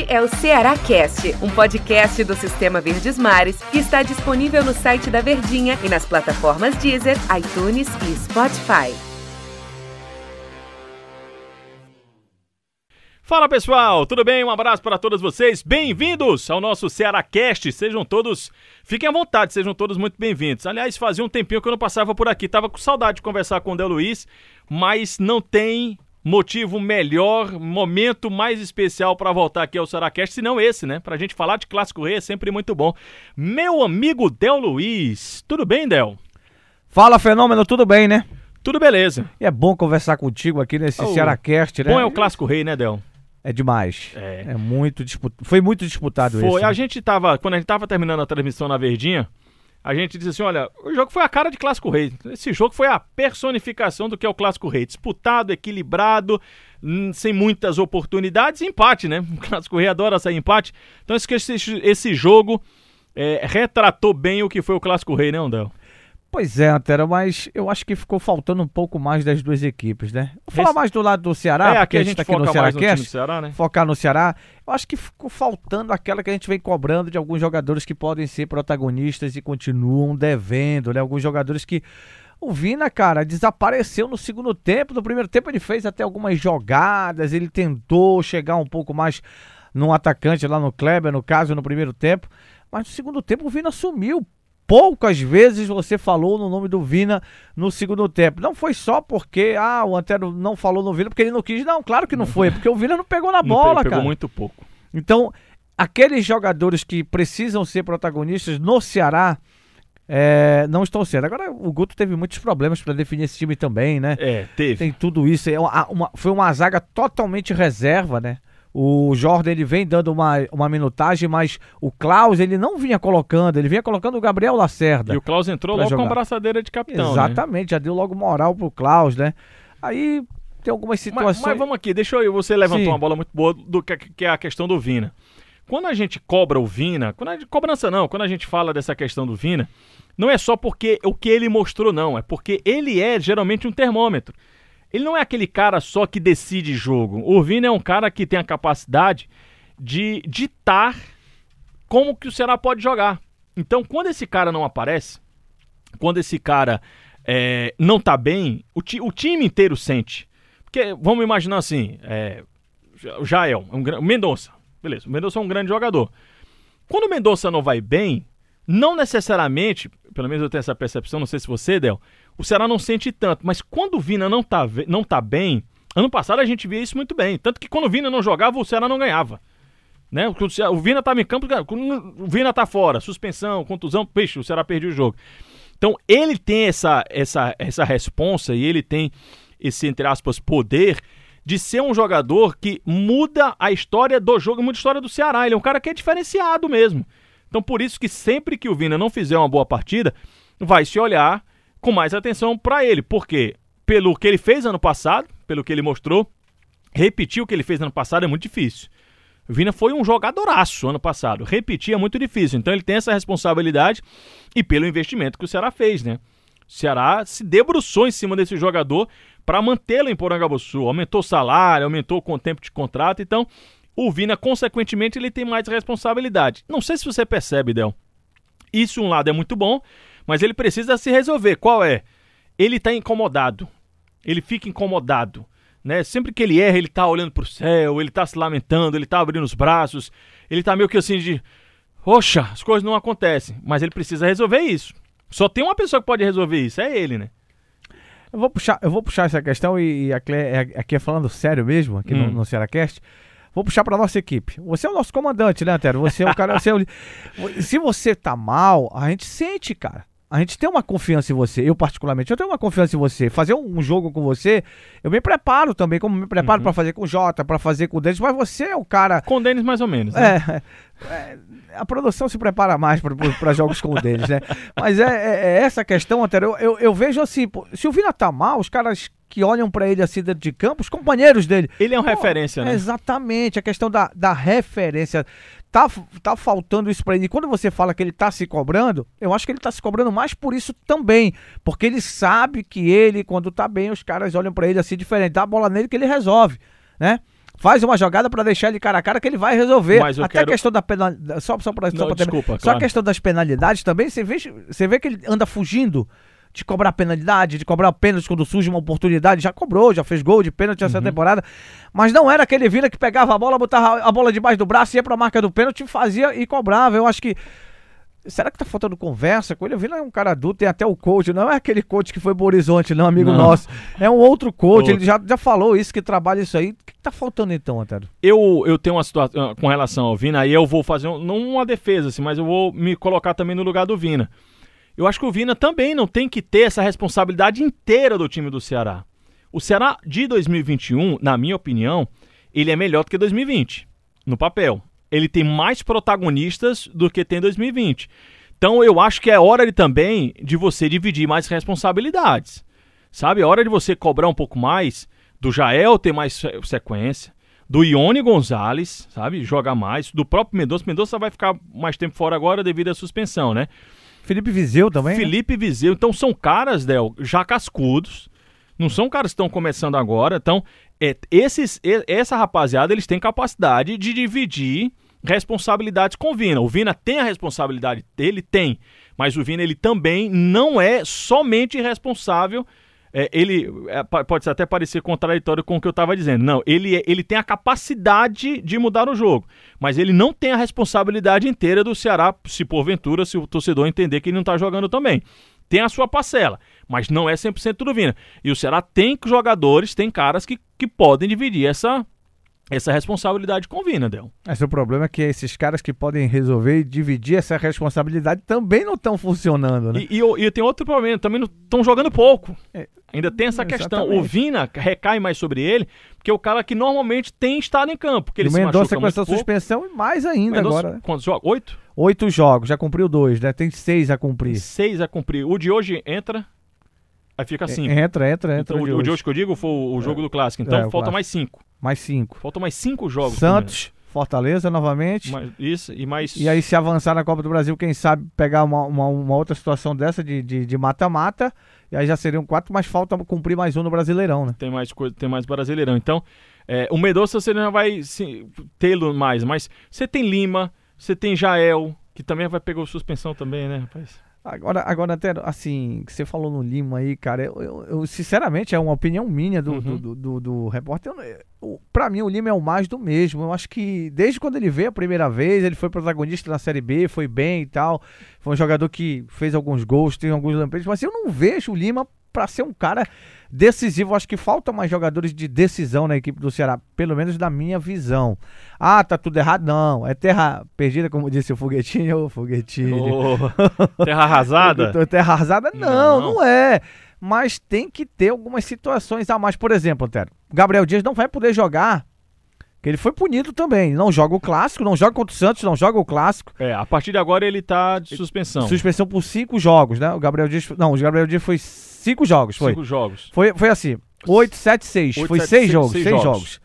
Este é o Ceará Cast, um podcast do Sistema Verdes Mares que está disponível no site da Verdinha e nas plataformas Deezer, iTunes e Spotify. Fala pessoal, tudo bem? Um abraço para todos vocês. Bem-vindos ao nosso Ceará Cast. Sejam todos, fiquem à vontade, sejam todos muito bem-vindos. Aliás, fazia um tempinho que eu não passava por aqui, tava com saudade de conversar com o Del Luiz, mas não tem motivo melhor, momento mais especial para voltar aqui ao Saracast, se não esse, né? Pra gente falar de Clássico Rei é sempre muito bom. Meu amigo Del Luiz, tudo bem, Del? Fala, Fenômeno, tudo bem, né? Tudo beleza. E é bom conversar contigo aqui nesse oh, Cearacast, né? Bom é o Clássico Rei, né, Del? É demais. É, é muito disputado. Foi muito disputado Foi. esse. A gente tava, quando a gente tava terminando a transmissão na Verdinha, a gente disse assim: olha, o jogo foi a cara de Clássico Rei. Esse jogo foi a personificação do que é o Clássico Rei. Disputado, equilibrado, hum, sem muitas oportunidades, empate, né? O Clássico Rei adora sair empate. Então, esse, esse jogo é, retratou bem o que foi o Clássico Rei, né, Andel? Pois é, Antero, mas eu acho que ficou faltando um pouco mais das duas equipes, né? Vou falar mais do lado do Ceará, é, aqui a gente, tá aqui no Ceará, no Ceará né? Focar no Ceará. Eu acho que ficou faltando aquela que a gente vem cobrando de alguns jogadores que podem ser protagonistas e continuam devendo, né? Alguns jogadores que o Vina, cara, desapareceu no segundo tempo. No primeiro tempo ele fez até algumas jogadas, ele tentou chegar um pouco mais no atacante lá no Kleber, no caso, no primeiro tempo. Mas no segundo tempo o Vina sumiu poucas vezes você falou no nome do Vina no segundo tempo. Não foi só porque ah, o Antero não falou no Vina porque ele não quis. Não, claro que não foi, porque o Vina não pegou na bola, pegou, cara. Pegou muito pouco. Então, aqueles jogadores que precisam ser protagonistas no Ceará é, não estão sendo. Agora, o Guto teve muitos problemas para definir esse time também, né? É, teve. Tem tudo isso. É uma, uma, foi uma zaga totalmente reserva, né? O Jordan ele vem dando uma, uma minutagem, mas o Klaus ele não vinha colocando, ele vinha colocando o Gabriel Lacerda. E o Klaus entrou logo jogar. com a braçadeira de capitão. Né? Exatamente, né? já deu logo moral pro Klaus, né? Aí tem algumas situações. Mas, mas vamos aqui, deixa eu. Você levantou Sim. uma bola muito boa do que, que é a questão do Vina. Quando a gente cobra o Vina, quando a gente, cobrança não, quando a gente fala dessa questão do Vina, não é só porque o que ele mostrou, não. É porque ele é geralmente um termômetro. Ele não é aquele cara só que decide jogo. O Vini é um cara que tem a capacidade de ditar como que o Ceará pode jogar. Então, quando esse cara não aparece, quando esse cara é, não tá bem, o, ti, o, time inteiro sente. Porque, vamos imaginar assim, é, o Jael, um, o Mendonça, beleza, o Mendonça é um grande jogador. Quando o Mendonça não vai bem, não necessariamente, pelo menos eu tenho essa percepção, não sei se você, Del, o Ceará não sente tanto. Mas quando o Vina não tá, não tá bem, ano passado a gente via isso muito bem. Tanto que quando o Vina não jogava, o Ceará não ganhava. Né? O Vina estava em campo, o Vina tá fora, suspensão, contusão, peixe, o Ceará perdeu o jogo. Então ele tem essa, essa, essa responsa e ele tem esse, entre aspas, poder de ser um jogador que muda a história do jogo, muda a história do Ceará. Ele é um cara que é diferenciado mesmo. Então por isso que sempre que o Vina não fizer uma boa partida, vai se olhar com mais atenção para ele, porque pelo que ele fez ano passado, pelo que ele mostrou, repetir o que ele fez ano passado é muito difícil. Vina foi um jogadoraço ano passado. Repetir é muito difícil. Então ele tem essa responsabilidade e pelo investimento que o Ceará fez, né? O Ceará se debruçou em cima desse jogador para mantê-lo em Porangabuçu. Aumentou o salário, aumentou o tempo de contrato. Então, o Vina, consequentemente, ele tem mais responsabilidade. Não sei se você percebe, Del. Isso, um lado, é muito bom, mas ele precisa se resolver. Qual é? Ele está incomodado. Ele fica incomodado. Né? Sempre que ele erra, ele está olhando para o céu, ele está se lamentando, ele está abrindo os braços, ele está meio que assim de. Poxa, as coisas não acontecem. Mas ele precisa resolver isso. Só tem uma pessoa que pode resolver isso, é ele, né? Eu vou puxar, eu vou puxar essa questão e, aqui, aqui é falando sério mesmo, aqui hum. no, no Cearacast. Vou puxar para nossa equipe. Você é o nosso comandante, né, Antero? Você é o cara. você é o... Se você tá mal, a gente sente, cara. A gente tem uma confiança em você, eu particularmente, eu tenho uma confiança em você. Fazer um, um jogo com você, eu me preparo também, como me preparo uhum. para fazer com o Jota, para fazer com o Denis, mas você é o cara. Com o Denis, mais ou menos. Né? É, é, a produção se prepara mais para jogos com o Denis, né? Mas é, é, é, essa questão, Antero. Eu, eu, eu vejo assim, pô, se o Vina tá mal, os caras que olham para ele assim dentro de campo, os companheiros dele. Ele é uma referência, né? Exatamente, a questão da, da referência tá, tá faltando isso para ele. E quando você fala que ele tá se cobrando, eu acho que ele tá se cobrando mais por isso também. Porque ele sabe que ele, quando tá bem, os caras olham para ele assim diferente. Dá a bola nele que ele resolve, né? Faz uma jogada para deixar ele cara a cara que ele vai resolver. Até quero- a questão da penalidade. Só, só, pra, só, Não, pra terminar. desculpa, só claro. a questão das penalidades também. Você vê, você vê que ele anda fugindo de cobrar penalidade, de cobrar pênalti quando surge uma oportunidade. Já cobrou, já fez gol de pênalti Uhum. essa temporada. Mas não era aquele Vina que pegava a bola, botava a bola debaixo do braço, ia pra marca do pênalti, fazia e cobrava. Eu acho que. Será que tá faltando conversa com ele? O Vina é um cara adulto, tem até o coach, não é aquele coach que foi pro Horizonte, não, amigo Não. nosso. É um outro coach, Outro. ele já, já falou isso, que trabalha isso aí. O que, que tá faltando então, Antero? Eu, eu tenho uma situação com relação ao Vina, aí eu vou fazer, um- não uma defesa, assim, mas eu vou me colocar também no lugar do Vina. Eu acho que o Vina também não tem que ter essa responsabilidade inteira do time do Ceará. O Ceará de 2021, na minha opinião, ele é melhor do que 2020, no papel. Ele tem mais protagonistas do que tem em 2020. Então eu acho que é hora de, também de você dividir mais responsabilidades. Sabe? É hora de você cobrar um pouco mais do Jael ter mais se- sequência, do Ione Gonzalez, sabe? Jogar mais, do próprio Mendonça. Mendonça vai ficar mais tempo fora agora devido à suspensão, né? Felipe Viseu também? né? Felipe Viseu. Então são caras, Del, já cascudos. Não são caras que estão começando agora. Então, é, esses, essa rapaziada, eles têm capacidade de dividir responsabilidades com o Vina. O Vina tem a responsabilidade dele? Tem. Mas o Vina, ele também não é somente responsável. É, ele é, pode até parecer contraditório com o que eu estava dizendo. Não, ele, é- ele tem a capacidade de mudar o jogo. Mas ele não tem a responsabilidade inteira do Ceará, se porventura, se o torcedor entender que ele não está jogando também tem a sua parcela, mas não é 100% do Vina. E o Ceará tem jogadores, tem caras que, que podem dividir essa, essa responsabilidade com o Vina, Del. Mas o problema é que esses caras que podem resolver e dividir essa responsabilidade também não estão funcionando, né? E, e, eu- e tem outro problema, também não estão jogando pouco. É. Ainda tem essa questão. Exatamente. O Vina recai mais sobre ele, porque é o cara que normalmente tem estado em campo. Porque E ele o Mendonça com essa pouco. suspensão e mais ainda Mendonça, agora. né? Quantos jogos? Oito? Oito jogos, já cumpriu dois, né? Tem seis a cumprir. Seis a cumprir. O de hoje entra, aí fica cinco. Entra, entra, entra. Então, o de o, o de hoje. que eu digo foi o, o jogo do Clássico. Então É, falta clássico. mais cinco. Mais cinco. Faltam mais cinco jogos. Santos, Fortaleza novamente. Mais- isso, e mais. E aí, se avançar na Copa do Brasil, quem sabe pegar uma, uma, uma outra situação dessa de mata-mata. e aí já seriam quatro, mas falta cumprir mais um no Brasileirão, né? Tem mais coisa, tem mais brasileirão. Então, é, o Mendonça você não vai tê-lo mais, mas você tem Lima, você tem Jael, que também vai pegar suspensão também, né, rapaz? Agora, agora até assim, que você falou no Lima aí, cara, eu, eu- eu, sinceramente é uma opinião minha do, Uhum. do, do, do- do repórter. Pra mim, o Lima é o mais do mesmo. Eu acho que desde quando ele veio a primeira vez, ele foi protagonista na Série B, foi bem e tal. Foi um jogador que fez alguns gols, tem alguns lampejos, mas eu não vejo o Lima pra ser um cara decisivo. Acho que faltam mais jogadores de decisão na equipe do Ceará, pelo menos da minha visão. Ah, tá tudo errado? Não. É terra perdida, como disse o Foguetinho. Ô, Foguetinho. Ô, terra arrasada? Terra arrasada? Não, Não. não, é. Mas tem que ter algumas situações a mais. Por exemplo, Antero, Gabriel Dias não vai poder jogar, que ele foi punido também. Não joga o clássico, não joga contra o Santos, não joga o clássico. É, a partir de agora ele tá de suspensão. Suspensão por cinco jogos, né? O Gabriel Dias. Não, o Gabriel Dias foi cinco jogos, foi. Cinco jogos. Foi, foi assim: 8, 7, 6. Oito, Foi sete, seis seis- jogos, seis seis jogos. jogos.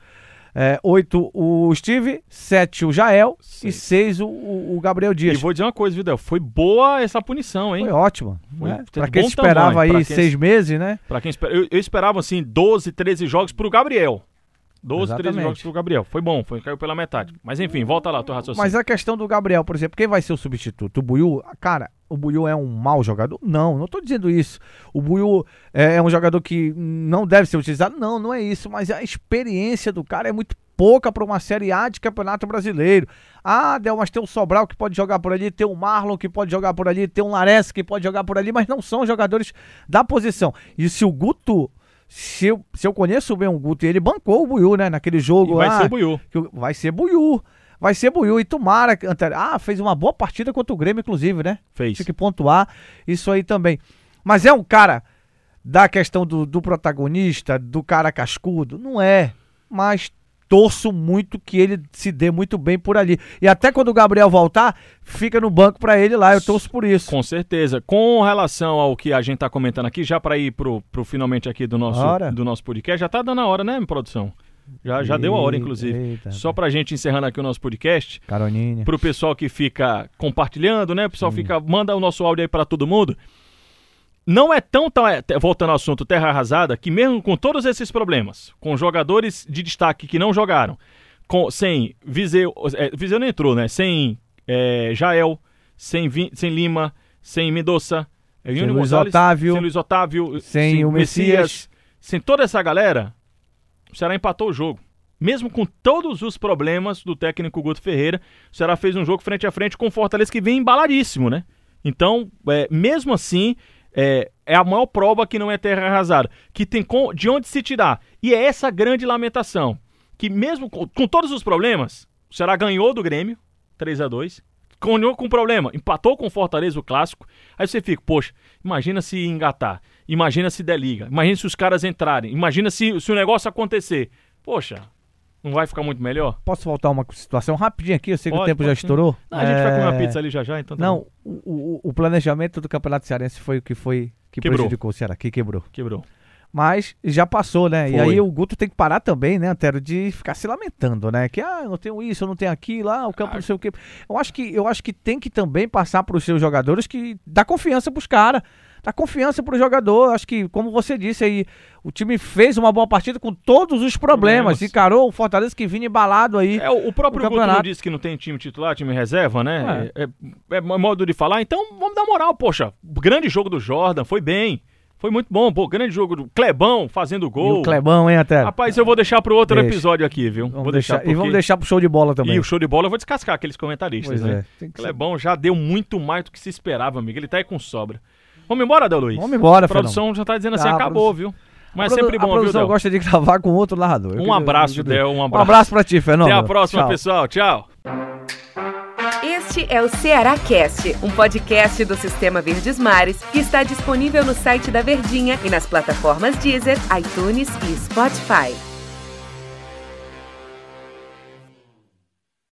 É, 8 o Steve, 7 o Jael e Seis. 6 o, o, Gabriel E Dias. vou dizer uma coisa, Vidal, foi boa essa punição, hein? Foi ótimo. Foi Né? Pra quem esperava tamanho, aí quem- seis meses, né? Pra quem eu, eu esperava assim 12, 13 jogos pro Gabriel. 12, 13 Exatamente. jogos pro Gabriel. Foi bom, foi caiu pela metade. Mas enfim, volta lá, teu raciocínio. Mas a questão do Gabriel, por exemplo, quem vai ser o substituto? O Buiu? Cara, o Buiu é um mau jogador? Não, não tô dizendo isso. O Buiu é, é um jogador que não deve ser utilizado? Não, não é isso. Mas a experiência do cara é muito pouca para uma Série A de Campeonato Brasileiro. Ah, Del, mas tem o Sobral que pode jogar por ali, tem o Marlon que pode jogar por ali, tem o Lares que pode jogar por ali, mas não são jogadores da posição. E se o Guto... Se eu, se eu conheço bem o Guto, e ele bancou o Buiu, né? Naquele E jogo vai lá. ser Buiu. Que vai ser Buiu. Vai ser Buiu. E tomara. Ah, fez uma boa partida contra o Grêmio, inclusive, né? Fez. Tinha que pontuar isso aí também. Mas é um cara da questão do, do protagonista, do cara cascudo? Não é. Mas torço muito que ele se dê muito bem por ali. E até quando o Gabriel voltar, fica no banco pra ele lá. Eu torço por isso. Com certeza. Com relação ao que a gente tá comentando aqui, já para ir pro, pro finalmente aqui do nosso, Hora. do nosso podcast, já tá dando a hora, né, produção? Já, já deu a hora, inclusive. Eita, Só pra gente encerrando aqui o nosso podcast, Caroninha. pro pessoal que fica compartilhando, né? O pessoal fica, manda o nosso áudio aí pra todo mundo. Não é tão, tão é, voltando ao assunto terra arrasada, que mesmo com todos esses problemas, com jogadores de destaque que não jogaram, com, sem Viseu, é, Viseu não entrou, né? Sem é, Jael, sem, sem Lima, sem Mendoza, é, sem Luiz Gonzalez, Otávio, sem Luiz Otávio, sem, sem o Messias, Messias, sem toda essa galera, o Ceará empatou o jogo. Mesmo com todos os problemas do técnico Guto Ferreira, o Ceará fez um jogo frente a frente com o Fortaleza que vem embaladíssimo, né? Então, é, mesmo assim, é, é, a maior prova que não é terra arrasada, que tem com, de onde se tirar. E é essa grande lamentação, que mesmo com, com todos os problemas, o Ceará ganhou do Grêmio, 3 a 2 Continuou com problema, empatou com o Fortaleza o clássico. Aí você fica, poxa, imagina se engatar, imagina se der liga, imagina se os caras entrarem, imagina se, se o negócio acontecer. Poxa, não vai ficar muito melhor? Posso voltar uma situação rapidinho aqui? Eu sei pode, que o tempo já estourou. Não, a gente vai comer uma é, pizza ali já já, então. Tá não, o, o, planejamento do Campeonato Cearense foi o que foi que quebrou. prejudicou o Ceará, que quebrou. Quebrou. Mas já passou, né? Foi. E aí o Guto tem que parar também, né, Antero, de ficar se lamentando, né? Que ah, eu não tenho isso, eu não tenho aquilo, ah, o campo ah. não sei o quê. Eu acho que eu acho que tem que também passar para os seus jogadores que dá confiança para os caras dá confiança pro jogador. Acho que, como você disse aí, o time fez uma boa partida com todos os problemas. problemas. Encarou o Fortaleza que vinha embalado aí. É, o próprio Guto disse que não tem time titular, time reserva, né? É. É, é, é modo de falar. Então, vamos dar moral, poxa. Grande jogo do Jordan, foi bem. Foi muito bom, pô, grande jogo do Clebão fazendo gol. E o Clebão, hein, até. Rapaz, eu vou deixar pro outro Deixa. episódio aqui, viu? Vamos vou deixar, deixar porque... E vamos deixar pro show de bola também. E o show de bola eu vou descascar aqueles comentaristas, pois né? É. Clebão já deu muito mais do que se esperava, amigo. Ele tá aí com sobra. Vamos embora, Del Luiz? Vamos embora, A produção já tá dizendo assim, ah, acabou, viu? Mas é sempre bom, viu, Del? gosta de gravar com outro narrador. Um abraço, Del, um abraço. Um abraço pra ti, Fernando. Até a próxima, Tchau. pessoal. Tchau. Este é o Ceará Cast, um podcast do Sistema Verdes Mares que está disponível no site da Verdinha e nas plataformas Deezer, iTunes e Spotify.